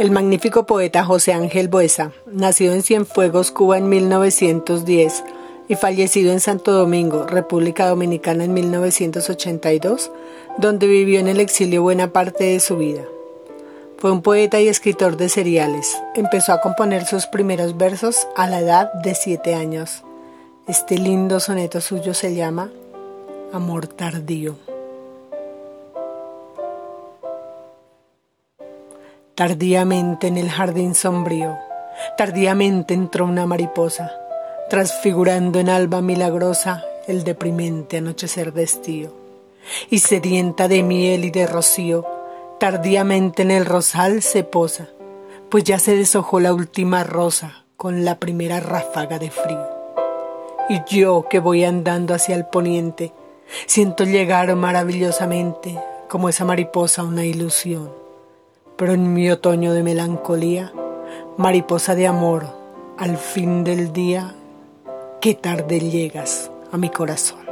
El magnífico poeta José Ángel Buesa, nacido en Cienfuegos, Cuba en 1910 y fallecido en Santo Domingo, República Dominicana en 1982, donde vivió en el exilio buena parte de su vida. Fue un poeta y escritor de seriales. Empezó a componer sus primeros versos a la edad de siete años. Este lindo soneto suyo se llama Amor tardío. Tardíamente en el jardín sombrío, tardíamente entró una mariposa, transfigurando en alba milagrosa el deprimente anochecer de estío. Y sedienta de miel y de rocío, tardíamente en el rosal se posa, pues ya se deshojó la última rosa con la primera ráfaga de frío. Y yo que voy andando hacia el poniente, siento llegar maravillosamente como esa mariposa una ilusión pero en mi otoño de melancolía, mariposa de amor, al fin del día, qué tarde llegas a mi corazón.